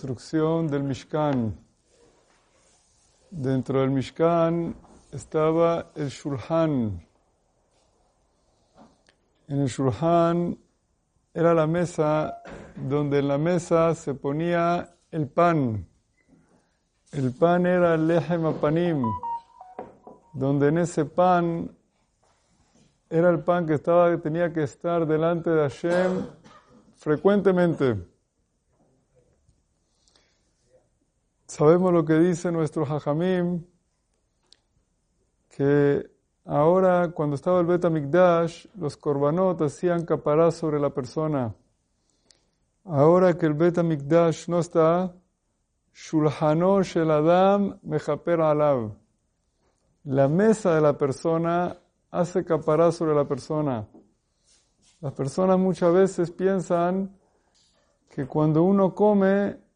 construcción del Mishkan. Dentro del Mishkan estaba el Shulhan. En el Shulhan era la mesa donde en la mesa se ponía el pan. El pan era el lehem apanim, donde en ese pan era el pan que estaba, tenía que estar delante de Hashem frecuentemente. Sabemos lo que dice nuestro Hajamim, que ahora cuando estaba el Bet Mikdash, los korbanot hacían capará sobre la persona. Ahora que el Bet Mikdash no está, Shulhano Shel Adam Mechaper Alav. La mesa de la persona hace capará sobre la persona. Las personas muchas veces piensan que cuando uno come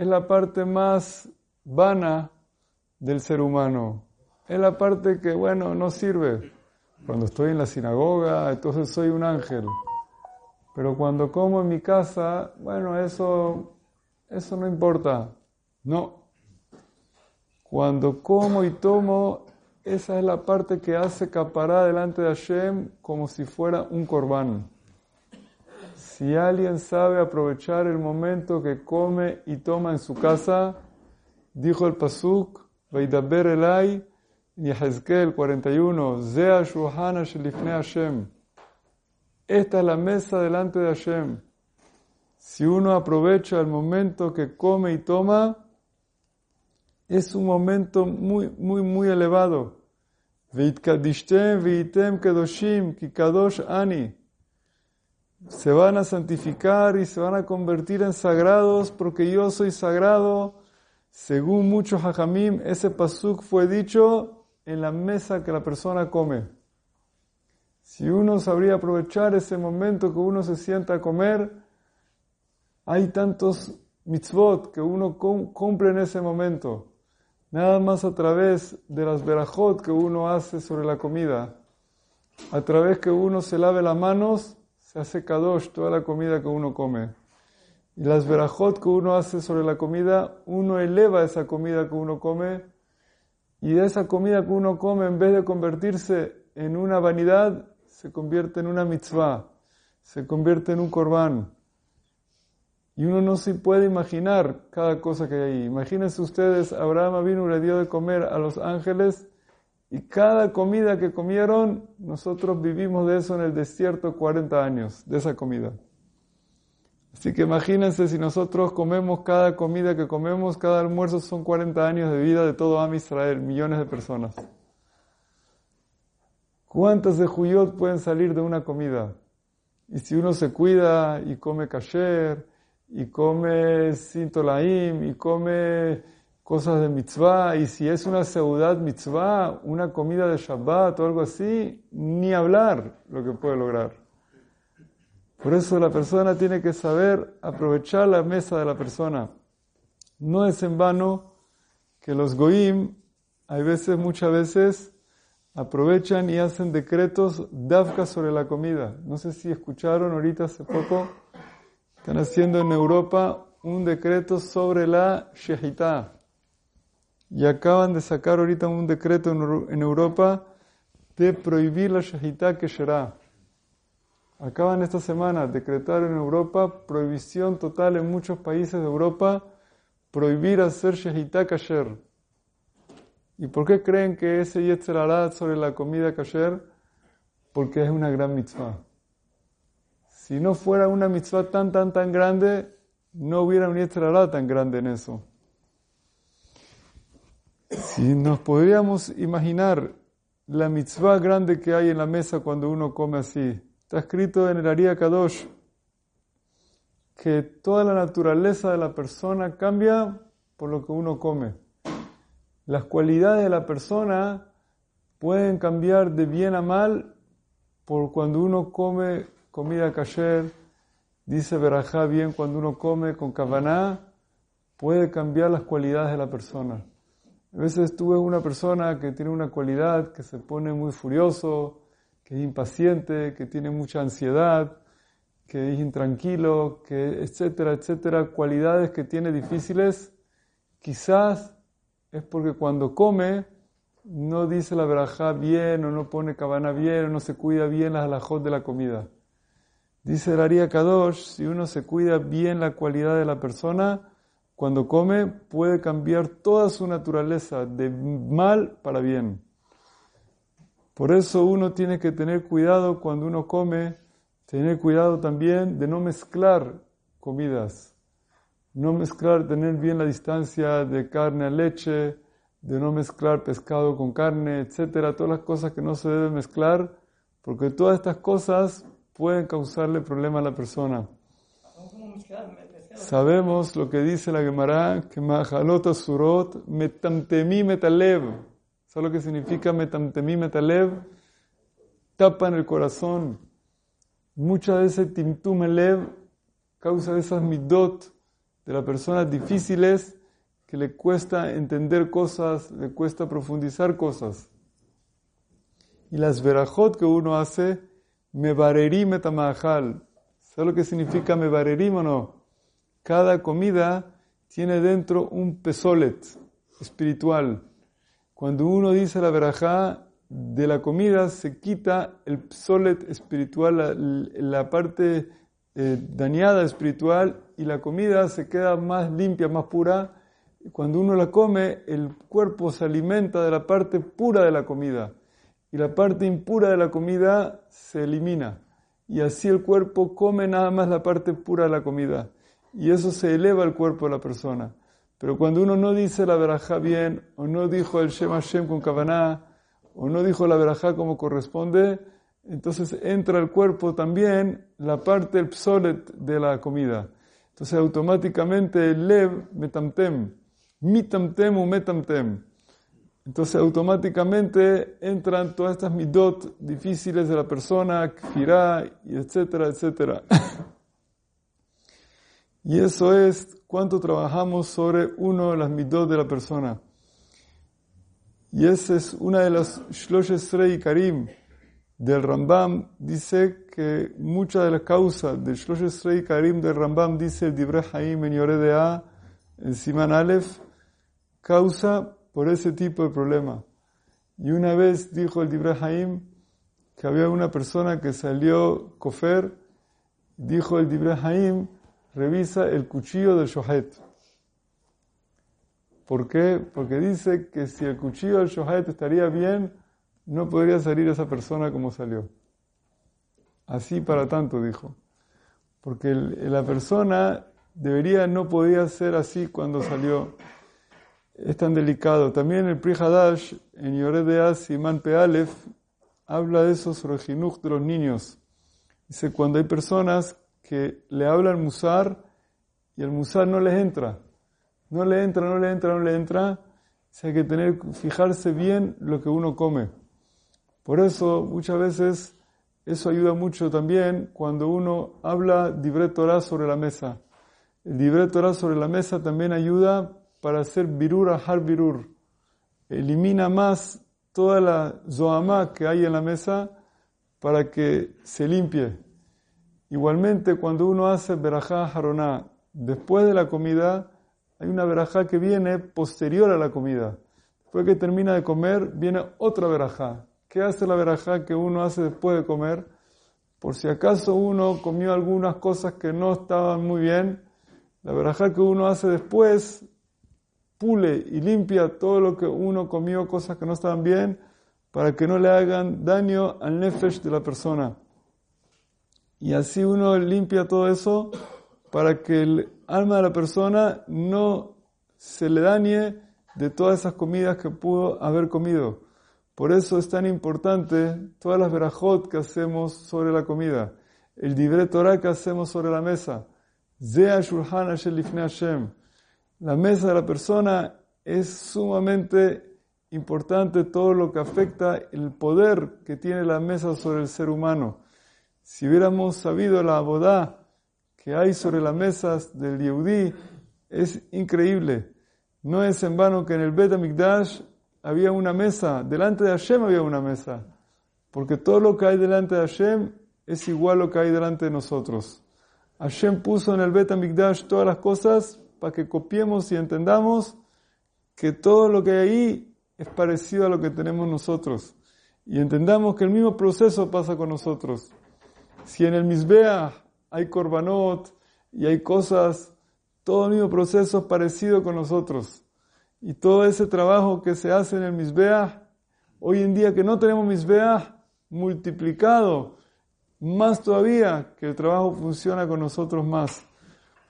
es la parte más vana del ser humano. Es la parte que, bueno, no sirve. Cuando estoy en la sinagoga, entonces soy un ángel. Pero cuando como en mi casa, bueno, eso, eso no importa. No. Cuando como y tomo, esa es la parte que hace capará delante de Hashem como si fuera un corbán. Si alguien sabe aprovechar el momento que come y toma en su casa, dijo el Pasuk, Veidaber Elai, Yehezkel 41, Zea Shuhana Shelifne Hashem. Esta es la mesa delante de Hashem. Si uno aprovecha el momento que come y toma, es un momento muy, muy, muy elevado. Veitkadishtem veitem kedoshim, ki kadosh ani se van a santificar y se van a convertir en sagrados porque yo soy sagrado. Según muchos hajamim, ese pasuk fue dicho en la mesa que la persona come. Si uno sabría aprovechar ese momento que uno se sienta a comer, hay tantos mitzvot que uno cumple en ese momento. Nada más a través de las verajot que uno hace sobre la comida. A través que uno se lave las manos, se hace kadosh toda la comida que uno come. Y las verajot que uno hace sobre la comida, uno eleva esa comida que uno come. Y de esa comida que uno come, en vez de convertirse en una vanidad, se convierte en una mitzvah, se convierte en un corbán. Y uno no se puede imaginar cada cosa que hay ahí. Imagínense ustedes, Abraham vino y le dio de comer a los ángeles y cada comida que comieron, nosotros vivimos de eso en el desierto 40 años, de esa comida. Así que imagínense si nosotros comemos cada comida que comemos, cada almuerzo son 40 años de vida de todo Am Israel, millones de personas. ¿Cuántas de Juyot pueden salir de una comida? Y si uno se cuida y come kasher, y come sintolaim, y come cosas de mitzvah, y si es una seudad mitzvah, una comida de Shabbat o algo así, ni hablar lo que puede lograr. Por eso la persona tiene que saber aprovechar la mesa de la persona. No es en vano que los goim, hay veces, muchas veces, aprovechan y hacen decretos dafka sobre la comida. No sé si escucharon ahorita hace poco, están haciendo en Europa un decreto sobre la shehitá y acaban de sacar ahorita un decreto en Europa de prohibir la shahita será. Acaban esta semana de decretar en Europa prohibición total en muchos países de Europa prohibir hacer shahita kasher. ¿Y por qué creen que ese yetzer sobre la comida kasher? Porque es una gran mitzvah. Si no fuera una mitzvah tan, tan, tan grande, no hubiera un yetzer tan grande en eso. Si nos podríamos imaginar la mitzvah grande que hay en la mesa cuando uno come así, está escrito en el Aria Kadosh que toda la naturaleza de la persona cambia por lo que uno come. Las cualidades de la persona pueden cambiar de bien a mal por cuando uno come comida kasher, dice Berajá bien, cuando uno come con kavaná, puede cambiar las cualidades de la persona. A veces tú ves una persona que tiene una cualidad, que se pone muy furioso, que es impaciente, que tiene mucha ansiedad, que es intranquilo, que etcétera, etcétera, cualidades que tiene difíciles, quizás es porque cuando come no dice la verajá bien o no pone cabana bien o no se cuida bien las alajot de la comida. Dice el Aria Kadosh, si uno se cuida bien la cualidad de la persona, cuando come puede cambiar toda su naturaleza de mal para bien. Por eso uno tiene que tener cuidado cuando uno come, tener cuidado también de no mezclar comidas, no mezclar, tener bien la distancia de carne a leche, de no mezclar pescado con carne, etcétera, todas las cosas que no se deben mezclar, porque todas estas cosas pueden causarle problema a la persona. Sabemos lo que dice la Gemara, que Mahalota Surot, Metalev. ¿Sabes lo que significa metamtemi metalev? Tapa en el corazón. Muchas veces timtum elev causa esas midot de la persona difíciles que le cuesta entender cosas, le cuesta profundizar cosas. Y las verajot que uno hace, me bareri metamahal. ¿Sabes lo que significa me barerim o no? Cada comida tiene dentro un pesolet espiritual cuando uno dice la verajá de la comida, se quita el solet espiritual, la, parte eh, dañada espiritual, y la comida se queda más limpia, más pura. Cuando uno la come, el cuerpo se alimenta de la parte pura de la comida, y la parte impura de la comida se elimina. Y así el cuerpo come nada más la parte pura de la comida. Y eso se eleva el cuerpo de la persona. Pero cuando uno no dice la verajá bien, o no dijo el Shem Hashem con Kavaná, o no dijo la verajá como corresponde, entonces entra al cuerpo también la parte del psolet de la comida. Entonces automáticamente el lev metamtem, mitamtem o metamtem. Entonces automáticamente entran todas estas midot difíciles de la persona, kfirá, etcétera, etcétera. Y eso es cuánto trabajamos sobre uno de las midot de la persona. Y esa es una de las Shloshes Rei Karim del Rambam. Dice que muchas de las causas del Shloshes Rei Karim del Rambam, dice el Dibre Haim en de A, en Siman Aleph, causa por ese tipo de problema. Y una vez dijo el Dibre que había una persona que salió cofer, dijo el Dibre revisa el cuchillo del shohet. ¿Por qué? Porque dice que si el cuchillo del shohet estaría bien, no podría salir esa persona como salió. Así para tanto, dijo. Porque la persona debería, no podía ser así cuando salió. Es tan delicado. También el Pri Hadash, en Yored de Siman Pealef, habla de eso sobre el jinuj de los niños. Dice, cuando hay personas que le habla al musar y el musar no les entra. No le entra, no le entra, no le entra. O hay que tener, fijarse bien lo que uno come. Por eso, muchas veces, eso ayuda mucho también cuando uno habla dibre Torah sobre la mesa. El dibre Torah sobre la mesa también ayuda para hacer birur har birur. Elimina más toda la zoamá que hay en la mesa para que se limpie. Igualmente, cuando uno hace verajá haroná después de la comida, hay una verajá que viene posterior a la comida. Después que termina de comer, viene otra verajá. ¿Qué hace la verajá que uno hace después de comer? Por si acaso uno comió algunas cosas que no estaban muy bien, la verajá que uno hace después pule y limpia todo lo que uno comió, cosas que no estaban bien, para que no le hagan daño al nefesh de la persona. Y así uno limpia todo eso para que el alma de la persona no se le dañe de todas esas comidas que pudo haber comido. Por eso es tan importante todas las verajot que hacemos sobre la comida, el dibre Torah que hacemos sobre la mesa. La mesa de la persona es sumamente importante todo lo que afecta el poder que tiene la mesa sobre el ser humano. Si hubiéramos sabido la boda que hay sobre las mesas del Yehudi, es increíble. No es en vano que en el Bet HaMikdash había una mesa, delante de Hashem había una mesa, porque todo lo que hay delante de Hashem es igual a lo que hay delante de nosotros. Hashem puso en el Bet Mikdash todas las cosas para que copiemos y entendamos que todo lo que hay ahí es parecido a lo que tenemos nosotros. Y entendamos que el mismo proceso pasa con nosotros. Si en el Misbea hay korbanot y hay cosas, todo el mismo proceso es parecido con nosotros. Y todo ese trabajo que se hace en el Misbea, hoy en día que no tenemos Misbea, multiplicado, más todavía que el trabajo funciona con nosotros más.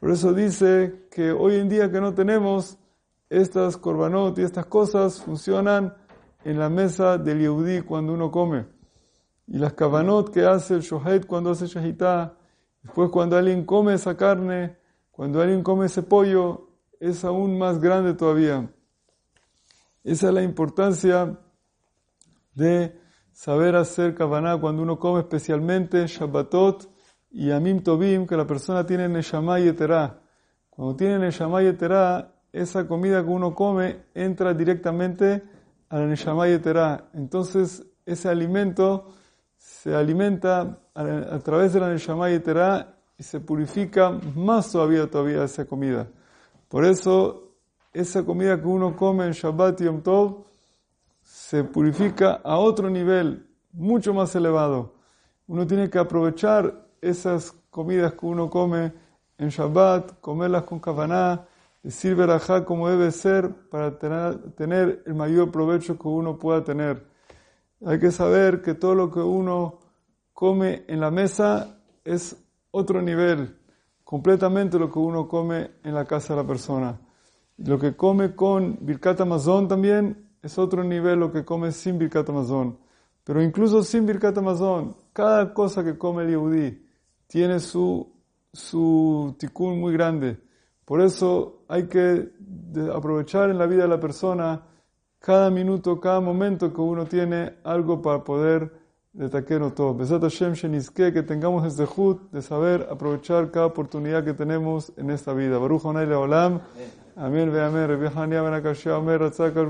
Por eso dice que hoy en día que no tenemos estas korbanot y estas cosas funcionan en la mesa del Yehudi cuando uno come. Y las kavanot que hace el shohet cuando hace shahitá, después cuando alguien come esa carne, cuando alguien come ese pollo, es aún más grande todavía. Esa es la importancia de saber hacer kavaná cuando uno come especialmente Shabbatot y Amim Tobim, que la persona tiene Neshama y Eterá. Cuando tiene Neshama y Eterá, esa comida que uno come entra directamente a la Neshama y Eterá. Entonces, ese alimento se alimenta a, través de la Neshama y y se purifica más todavía todavía esa comida. Por eso, esa comida que uno come en Shabbat y Yom Tov se purifica a otro nivel, mucho más elevado. Uno tiene que aprovechar esas comidas que uno come en Shabbat, comerlas con kavaná, decir verajá como debe ser para tener, el mayor provecho que uno pueda tener. Hay que saber que todo lo que uno come en la mesa es otro nivel, completamente lo que uno come en la casa de la persona. Lo que come con Birkat Amazon también es otro nivel lo que come sin Birkat Amazon. Pero incluso sin Birkat Amazon, cada cosa que come el Yehudi tiene su, su tikkun muy grande. Por eso hay que aprovechar en la vida de la persona cada minuto, cada momento que uno tiene algo para poder detaquero todo. Besat Hashem que tengamos el zehut de saber aprovechar cada oportunidad que tenemos en esta vida. Baruch Hanay Leolam. Amén ve amén. Rabbi Hania ben Akashia Omer, Ratzak al